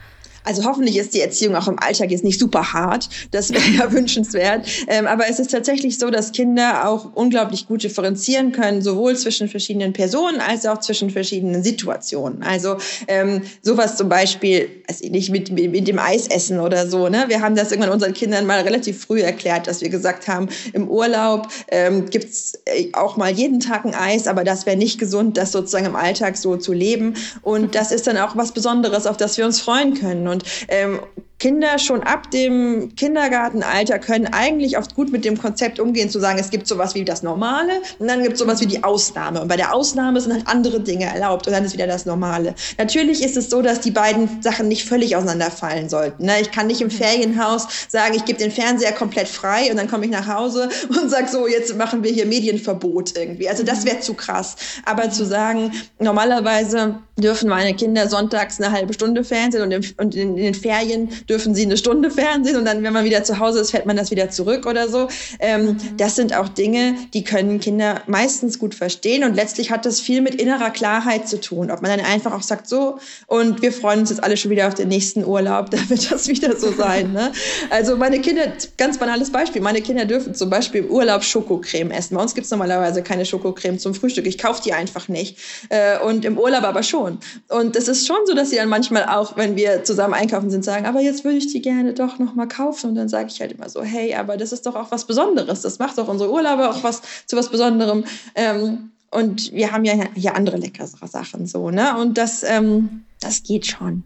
Also hoffentlich ist die Erziehung auch im Alltag jetzt nicht super hart. Das wäre ja wünschenswert. Ähm, aber es ist tatsächlich so, dass Kinder auch unglaublich gut differenzieren können, sowohl zwischen verschiedenen Personen als auch zwischen verschiedenen Situationen. Also ähm, sowas zum Beispiel, also nicht mit, mit dem Eisessen oder so. Ne? Wir haben das irgendwann unseren Kindern mal relativ früh erklärt, dass wir gesagt haben, im Urlaub ähm, gibt's äh, auch mal jeden Tag ein Eis, aber das wäre nicht gesund, das sozusagen im Alltag so zu leben. Und das ist dann auch was Besonderes, auf das wir uns freuen können. Und ähm, Kinder schon ab dem Kindergartenalter können eigentlich oft gut mit dem Konzept umgehen, zu sagen, es gibt sowas wie das Normale und dann gibt es sowas wie die Ausnahme. Und bei der Ausnahme sind halt andere Dinge erlaubt und dann ist wieder das Normale. Natürlich ist es so, dass die beiden Sachen nicht völlig auseinanderfallen sollten. Ne? Ich kann nicht im mhm. Ferienhaus sagen, ich gebe den Fernseher komplett frei und dann komme ich nach Hause und sage so, jetzt machen wir hier Medienverbot irgendwie. Also das mhm. wäre zu krass. Aber zu sagen, normalerweise dürfen meine Kinder sonntags eine halbe Stunde Fernsehen und, in den Ferien dürfen sie eine Stunde Fernsehen und dann, wenn man wieder zu Hause ist, fährt man das wieder zurück oder so. Ähm, mhm. Das sind auch Dinge, die können Kinder meistens gut verstehen und letztlich hat das viel mit innerer Klarheit zu tun. Ob man dann einfach auch sagt, so, und wir freuen uns jetzt alle schon wieder auf den nächsten Urlaub, da wird das wieder so sein. Ne? Also meine Kinder, ganz banales Beispiel, meine Kinder dürfen zum Beispiel im Urlaub Schokocreme essen. Bei uns gibt es normalerweise keine Schokocreme zum Frühstück. Ich kaufe die einfach nicht. Äh, und im Urlaub aber schon. Und es ist schon so, dass sie dann manchmal auch, wenn wir zusammen einkaufen sind, sagen, aber jetzt würde ich die gerne doch noch mal kaufen. Und dann sage ich halt immer so, hey, aber das ist doch auch was Besonderes. Das macht doch unsere Urlaube auch was zu was Besonderem. Ähm, und wir haben ja hier andere leckere Sachen so, ne? Und das, ähm, das geht schon.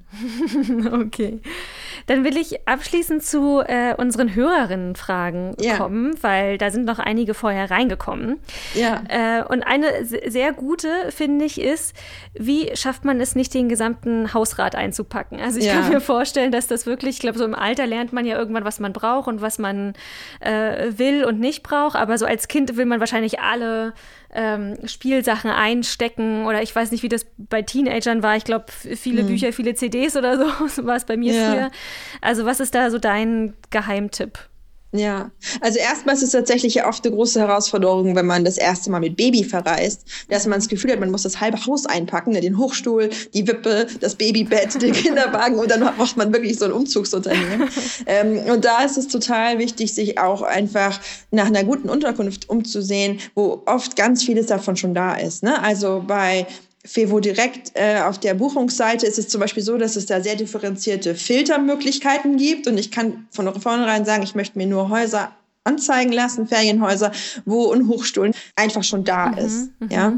okay. Dann will ich abschließend zu äh, unseren Hörerinnenfragen ja. kommen, weil da sind noch einige vorher reingekommen. Ja. Äh, und eine sehr gute, finde ich, ist, wie schafft man es nicht, den gesamten Hausrat einzupacken? Also ich ja. kann mir vorstellen, dass das wirklich, ich glaube, so im Alter lernt man ja irgendwann, was man braucht und was man äh, will und nicht braucht. Aber so als Kind will man wahrscheinlich alle ähm, Spielsachen einstecken oder ich weiß nicht, wie das bei Teenagern war. Ich glaube, viele mhm. Bücher, viele CDs oder so, so war es bei mir ja. früher. Also was ist da so dein Geheimtipp? Ja, also erstmal ist es tatsächlich ja oft eine große Herausforderung, wenn man das erste Mal mit Baby verreist, dass man das Gefühl hat, man muss das halbe Haus einpacken, ne, den Hochstuhl, die Wippe, das Babybett, den Kinderwagen und dann braucht man wirklich so ein Umzugsunternehmen. ähm, und da ist es total wichtig, sich auch einfach nach einer guten Unterkunft umzusehen, wo oft ganz vieles davon schon da ist. Ne? Also bei Fevo direkt äh, auf der Buchungsseite ist es zum Beispiel so, dass es da sehr differenzierte Filtermöglichkeiten gibt und ich kann von vornherein sagen, ich möchte mir nur Häuser anzeigen lassen, Ferienhäuser, wo ein Hochstuhl einfach schon da mhm, ist. Mhm. Ja.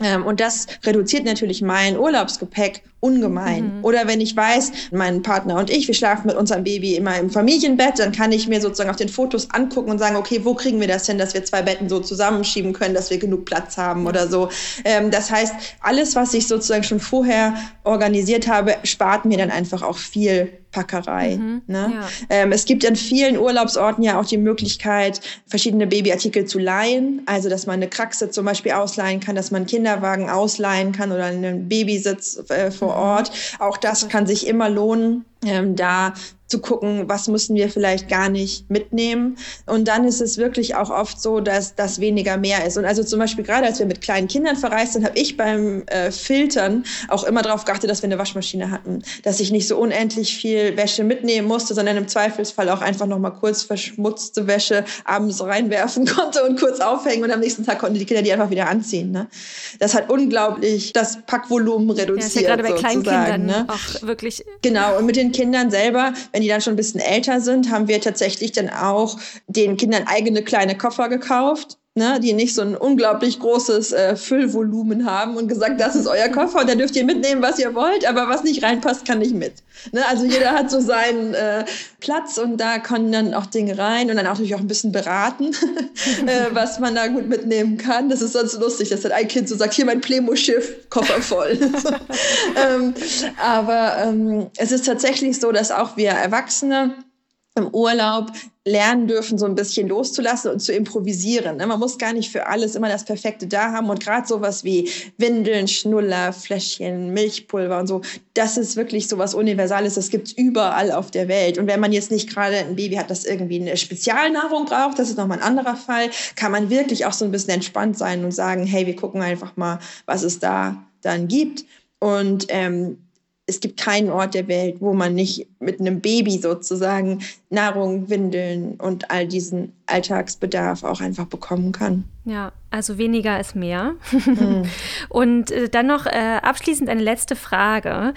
Ähm, und das reduziert natürlich mein Urlaubsgepäck ungemein. Mhm. Oder wenn ich weiß, mein Partner und ich, wir schlafen mit unserem Baby immer im Familienbett, dann kann ich mir sozusagen auf den Fotos angucken und sagen, okay, wo kriegen wir das hin, dass wir zwei Betten so zusammenschieben können, dass wir genug Platz haben oder so. Ähm, das heißt, alles, was ich sozusagen schon vorher organisiert habe, spart mir dann einfach auch viel Packerei. Mhm, ne? ja. ähm, es gibt in vielen Urlaubsorten ja auch die Möglichkeit, verschiedene Babyartikel zu leihen. Also, dass man eine Kraxe zum Beispiel ausleihen kann, dass man einen Kinderwagen ausleihen kann oder einen Babysitz äh, vor vor Ort. Auch das kann sich immer lohnen, ähm, da zu gucken, was müssen wir vielleicht gar nicht mitnehmen. Und dann ist es wirklich auch oft so, dass das weniger mehr ist. Und also zum Beispiel gerade als wir mit kleinen Kindern verreist sind, habe ich beim äh, Filtern auch immer darauf geachtet, dass wir eine Waschmaschine hatten, dass ich nicht so unendlich viel Wäsche mitnehmen musste, sondern im Zweifelsfall auch einfach noch mal kurz verschmutzte Wäsche abends reinwerfen konnte und kurz aufhängen und am nächsten Tag konnten die Kinder die einfach wieder anziehen. Ne? Das hat unglaublich das Packvolumen reduziert. Ja, ist ja gerade bei Kleinkindern ne? auch wirklich. Genau, und mit den Kindern selber, wenn die dann schon ein bisschen älter sind, haben wir tatsächlich dann auch den Kindern eigene kleine Koffer gekauft ne, die nicht so ein unglaublich großes äh, Füllvolumen haben und gesagt, das ist euer Koffer und da dürft ihr mitnehmen, was ihr wollt, aber was nicht reinpasst, kann nicht mit. Ne, also jeder hat so seinen äh, Platz und da kommen dann auch Dinge rein und dann auch natürlich auch ein bisschen beraten, äh, was man da gut mitnehmen kann. Das ist sonst lustig, dass dann ein Kind so sagt, hier mein Plemo-Schiff, Koffer voll. ähm, aber ähm, es ist tatsächlich so, dass auch wir Erwachsene im Urlaub lernen dürfen, so ein bisschen loszulassen und zu improvisieren. Ne? Man muss gar nicht für alles immer das Perfekte da haben. Und gerade sowas wie Windeln, Schnuller, Fläschchen, Milchpulver und so, das ist wirklich so was Universales. Das gibt's überall auf der Welt. Und wenn man jetzt nicht gerade ein Baby hat, das irgendwie eine Spezialnahrung braucht, das ist nochmal ein anderer Fall, kann man wirklich auch so ein bisschen entspannt sein und sagen, hey, wir gucken einfach mal, was es da dann gibt. Und ähm, es gibt keinen Ort der Welt, wo man nicht mit einem Baby sozusagen Nahrung, Windeln und all diesen Alltagsbedarf auch einfach bekommen kann. Ja, also weniger ist mehr. Mhm. und äh, dann noch äh, abschließend eine letzte Frage.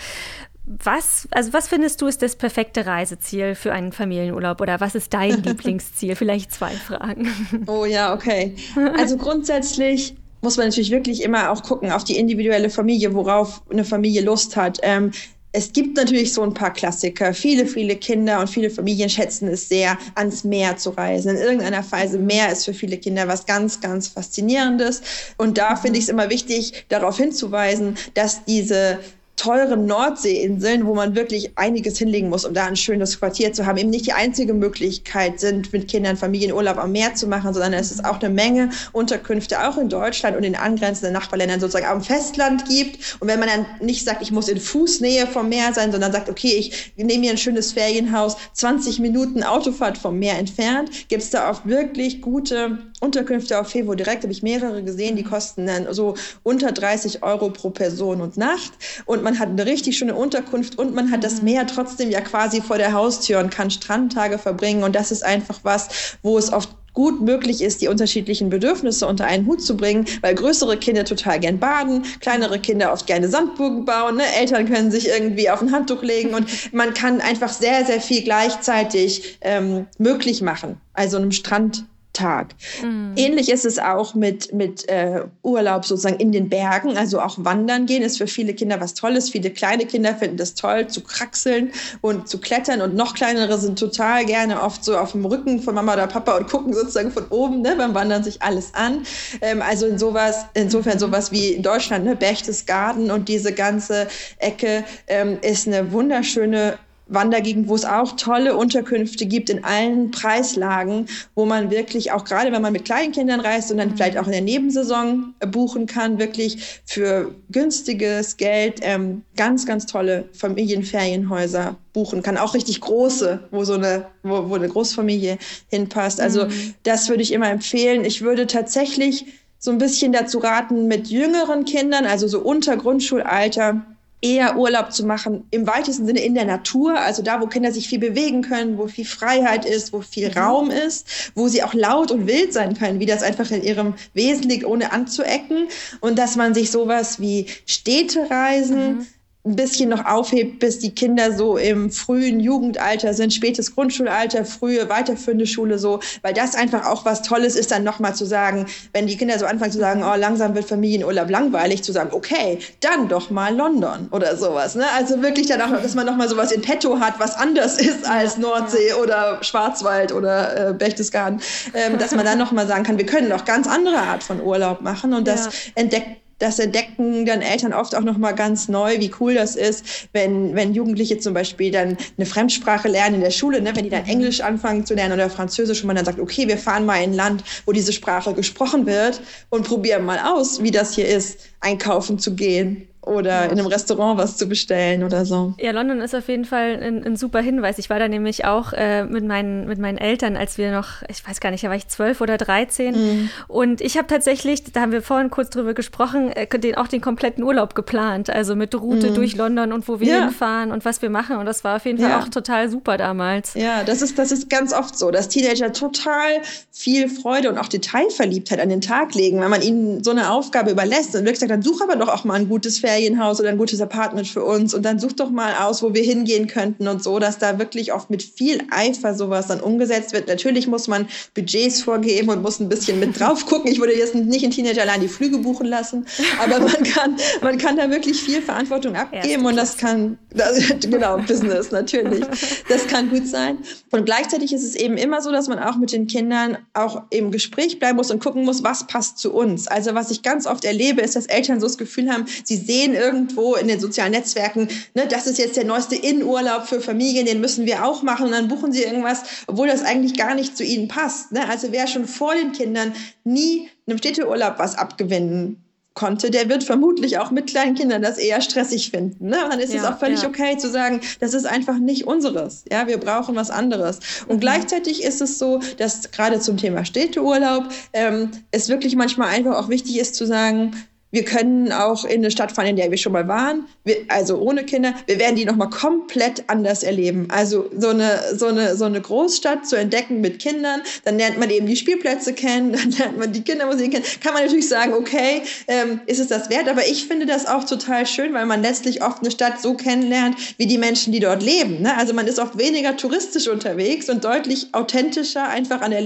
Was, also was findest du ist das perfekte Reiseziel für einen Familienurlaub oder was ist dein Lieblingsziel? Vielleicht zwei Fragen. Oh ja, okay. Also grundsätzlich muss man natürlich wirklich immer auch gucken auf die individuelle Familie, worauf eine Familie Lust hat. Ähm, es gibt natürlich so ein paar Klassiker. Viele, viele Kinder und viele Familien schätzen es sehr, ans Meer zu reisen. In irgendeiner Weise Meer ist für viele Kinder was ganz, ganz Faszinierendes. Und da finde ich es immer wichtig, darauf hinzuweisen, dass diese teuren Nordseeinseln, wo man wirklich einiges hinlegen muss, um da ein schönes Quartier zu haben, eben nicht die einzige Möglichkeit sind, mit Kindern Familienurlaub am Meer zu machen, sondern es ist auch eine Menge Unterkünfte, auch in Deutschland und in angrenzenden Nachbarländern sozusagen am Festland gibt. Und wenn man dann nicht sagt, ich muss in Fußnähe vom Meer sein, sondern sagt, okay, ich nehme mir ein schönes Ferienhaus, 20 Minuten Autofahrt vom Meer entfernt, gibt es da oft wirklich gute Unterkünfte auf Fevo direkt, habe ich mehrere gesehen, die kosten dann so unter 30 Euro pro Person und Nacht. Und man hat eine richtig schöne Unterkunft und man hat das mhm. Meer trotzdem ja quasi vor der Haustür und kann Strandtage verbringen. Und das ist einfach was, wo es oft gut möglich ist, die unterschiedlichen Bedürfnisse unter einen Hut zu bringen, weil größere Kinder total gern baden, kleinere Kinder oft gerne Sandburgen bauen, ne? Eltern können sich irgendwie auf ein Handtuch legen und man kann einfach sehr, sehr viel gleichzeitig ähm, möglich machen. Also einem Strand Tag. Mhm. Ähnlich ist es auch mit, mit äh, Urlaub sozusagen in den Bergen, also auch wandern gehen ist für viele Kinder was Tolles. Viele kleine Kinder finden das toll, zu kraxeln und zu klettern und noch kleinere sind total gerne oft so auf dem Rücken von Mama oder Papa und gucken sozusagen von oben ne, beim Wandern sich alles an. Ähm, also in sowas, insofern sowas wie in Deutschland, ne, Berchtesgaden und diese ganze Ecke ähm, ist eine wunderschöne Wandergegend, wo es auch tolle Unterkünfte gibt in allen Preislagen, wo man wirklich auch gerade, wenn man mit kleinen Kindern reist und dann mhm. vielleicht auch in der Nebensaison äh, buchen kann, wirklich für günstiges Geld ähm, ganz, ganz tolle Familienferienhäuser buchen kann. Auch richtig große, wo so eine, wo, wo eine Großfamilie hinpasst. Also mhm. das würde ich immer empfehlen. Ich würde tatsächlich so ein bisschen dazu raten, mit jüngeren Kindern, also so unter Grundschulalter, eher Urlaub zu machen, im weitesten Sinne in der Natur, also da, wo Kinder sich viel bewegen können, wo viel Freiheit ist, wo viel mhm. Raum ist, wo sie auch laut und wild sein können, wie das einfach in ihrem Wesen liegt, ohne anzuecken. Und dass man sich sowas wie Städtereisen, mhm ein bisschen noch aufhebt, bis die Kinder so im frühen Jugendalter sind, spätes Grundschulalter, frühe weiterführende Schule so, weil das einfach auch was Tolles ist, dann nochmal zu sagen, wenn die Kinder so anfangen zu sagen, oh, langsam wird Familienurlaub langweilig, zu sagen, okay, dann doch mal London oder sowas. Ne? Also wirklich dann auch, dass man nochmal sowas in petto hat, was anders ist als Nordsee oder Schwarzwald oder äh, Berchtesgaden, ähm, dass man dann nochmal sagen kann, wir können doch ganz andere Art von Urlaub machen und das entdeckt das entdecken dann Eltern oft auch noch mal ganz neu, wie cool das ist, wenn, wenn Jugendliche zum Beispiel dann eine Fremdsprache lernen in der Schule, ne? wenn die dann mhm. Englisch anfangen zu lernen oder Französisch und man dann sagt, okay, wir fahren mal in ein Land, wo diese Sprache gesprochen wird und probieren mal aus, wie das hier ist, einkaufen zu gehen oder ja. in einem Restaurant was zu bestellen oder so. Ja, London ist auf jeden Fall ein, ein super Hinweis. Ich war da nämlich auch äh, mit, meinen, mit meinen Eltern, als wir noch, ich weiß gar nicht, da war ich zwölf oder dreizehn. Mhm. Und ich habe tatsächlich, da haben wir vorhin kurz drüber gesprochen, äh, den, auch den kompletten Urlaub geplant. Also mit Route mhm. durch London und wo wir ja. hinfahren und was wir machen. Und das war auf jeden Fall ja. auch total super damals. Ja, das ist, das ist ganz oft so, dass Teenager total viel Freude und auch Detailverliebtheit an den Tag legen, wenn man ihnen so eine Aufgabe überlässt und wirklich sagt, dann such aber doch auch mal ein gutes Ferienhaus oder ein gutes Apartment für uns und dann such doch mal aus, wo wir hingehen könnten und so, dass da wirklich oft mit viel Eifer sowas dann umgesetzt wird. Natürlich muss man Budgets vorgeben und muss ein bisschen mit drauf gucken. Ich würde jetzt nicht in Teenager allein die Flüge buchen lassen, aber man kann, man kann da wirklich viel Verantwortung abgeben und das kann, das, genau, Business natürlich. Das kann gut sein. Und gleichzeitig ist es eben immer so, dass man auch mit den Kindern auch im Gespräch bleiben muss und gucken muss, was passt zu uns. Also was ich ganz oft erlebe, ist, dass Eltern so das Gefühl haben, sie sehen irgendwo in den sozialen Netzwerken, ne, das ist jetzt der neueste Innenurlaub für Familien, den müssen wir auch machen und dann buchen sie irgendwas, obwohl das eigentlich gar nicht zu ihnen passt. Ne? Also wer schon vor den Kindern nie einem Städteurlaub was abgewinnen konnte, der wird vermutlich auch mit kleinen Kindern das eher stressig finden. Ne? Und dann ist ja, es auch völlig ja. okay zu sagen, das ist einfach nicht unseres. Ja, wir brauchen was anderes. Und mhm. gleichzeitig ist es so, dass gerade zum Thema Städteurlaub ähm, es wirklich manchmal einfach auch wichtig ist zu sagen, wir können auch in eine Stadt fahren, in der wir schon mal waren, wir, also ohne Kinder. Wir werden die nochmal komplett anders erleben. Also so eine, so, eine, so eine Großstadt zu entdecken mit Kindern, dann lernt man eben die Spielplätze kennen, dann lernt man die Kindermusik kennen. Kann man natürlich sagen, okay, ähm, ist es das wert? Aber ich finde das auch total schön, weil man letztlich oft eine Stadt so kennenlernt, wie die Menschen, die dort leben. Ne? Also man ist oft weniger touristisch unterwegs und deutlich authentischer einfach an der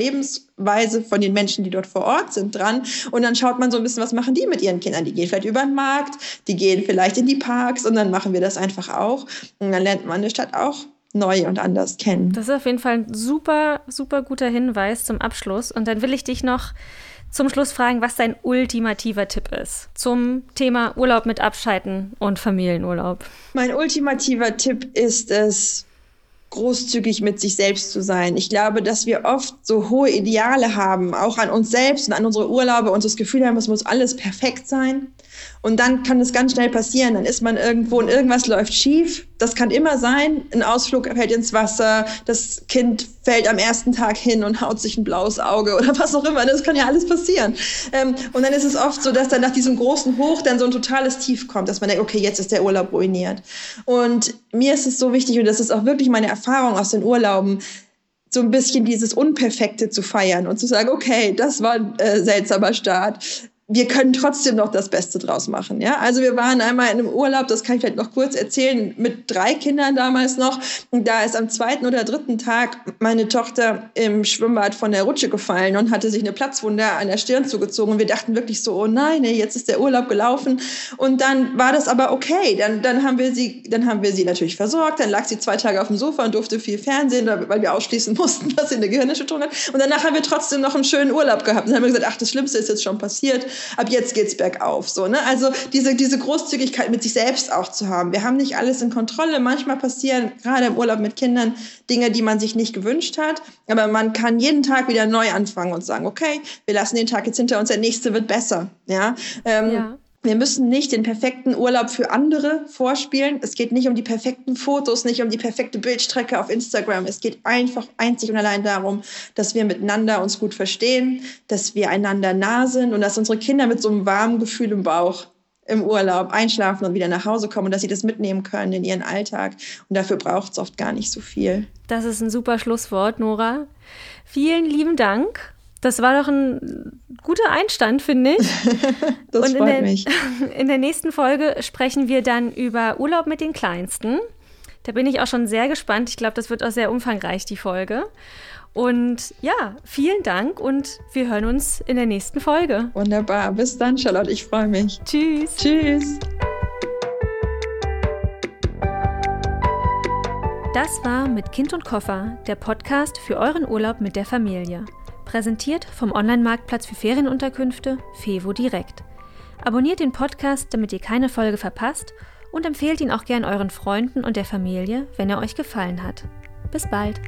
Lebensweise von den Menschen, die dort vor Ort sind, dran. Und dann schaut man so ein bisschen, was machen die mit ihren Kindern? Die gehen vielleicht über den Markt, die gehen vielleicht in die Parks und dann machen wir das einfach auch. Und dann lernt man eine Stadt auch neu und anders kennen. Das ist auf jeden Fall ein super, super guter Hinweis zum Abschluss. Und dann will ich dich noch zum Schluss fragen, was dein ultimativer Tipp ist zum Thema Urlaub mit Abschalten und Familienurlaub. Mein ultimativer Tipp ist es, großzügig mit sich selbst zu sein. Ich glaube, dass wir oft so hohe Ideale haben, auch an uns selbst und an unsere Urlaube und das Gefühl haben, es muss alles perfekt sein. Und dann kann es ganz schnell passieren. Dann ist man irgendwo und irgendwas läuft schief. Das kann immer sein. Ein Ausflug fällt ins Wasser. Das Kind fällt am ersten Tag hin und haut sich ein blaues Auge oder was auch immer. Das kann ja alles passieren. Ähm, und dann ist es oft so, dass dann nach diesem großen Hoch dann so ein totales Tief kommt, dass man denkt, okay, jetzt ist der Urlaub ruiniert. Und mir ist es so wichtig und das ist auch wirklich meine Erfahrung aus den Urlauben so ein bisschen dieses Unperfekte zu feiern und zu sagen, okay, das war ein äh, seltsamer Start wir können trotzdem noch das Beste draus machen. Ja, also wir waren einmal in einem Urlaub, das kann ich vielleicht noch kurz erzählen, mit drei Kindern damals noch. Und da ist am zweiten oder dritten Tag meine Tochter im Schwimmbad von der Rutsche gefallen und hatte sich eine Platzwunde an der Stirn zugezogen. Und wir dachten wirklich so, oh nein, jetzt ist der Urlaub gelaufen. Und dann war das aber okay. Dann, dann haben wir sie, dann haben wir sie natürlich versorgt. Dann lag sie zwei Tage auf dem Sofa und durfte viel Fernsehen, weil wir ausschließen mussten, dass sie eine Gehirnerschütterung hat. Und danach haben wir trotzdem noch einen schönen Urlaub gehabt. Und dann haben wir gesagt, ach, das Schlimmste ist jetzt schon passiert ab jetzt geht's bergauf. So, ne? Also diese, diese Großzügigkeit mit sich selbst auch zu haben. Wir haben nicht alles in Kontrolle. Manchmal passieren gerade im Urlaub mit Kindern Dinge, die man sich nicht gewünscht hat. Aber man kann jeden Tag wieder neu anfangen und sagen, okay, wir lassen den Tag jetzt hinter uns, der nächste wird besser. Ja. Ähm, ja. Wir müssen nicht den perfekten Urlaub für andere vorspielen. Es geht nicht um die perfekten Fotos, nicht um die perfekte Bildstrecke auf Instagram. Es geht einfach einzig und allein darum, dass wir miteinander uns gut verstehen, dass wir einander nah sind und dass unsere Kinder mit so einem warmen Gefühl im Bauch im Urlaub einschlafen und wieder nach Hause kommen und dass sie das mitnehmen können in ihren Alltag. Und dafür braucht es oft gar nicht so viel. Das ist ein super Schlusswort, Nora. Vielen lieben Dank das war doch ein guter Einstand, finde ich. das Und freut der, mich. In der nächsten Folge sprechen wir dann über Urlaub mit den Kleinsten. Da bin ich auch schon sehr gespannt. Ich glaube, das wird auch sehr umfangreich, die Folge. Und ja, vielen Dank und wir hören uns in der nächsten Folge. Wunderbar. Bis dann, Charlotte. Ich freue mich. Tschüss. Tschüss. Das war mit Kind und Koffer, der Podcast für euren Urlaub mit der Familie. Präsentiert vom Online-Marktplatz für Ferienunterkünfte Fevo Direkt. Abonniert den Podcast, damit ihr keine Folge verpasst und empfehlt ihn auch gern euren Freunden und der Familie, wenn er euch gefallen hat. Bis bald!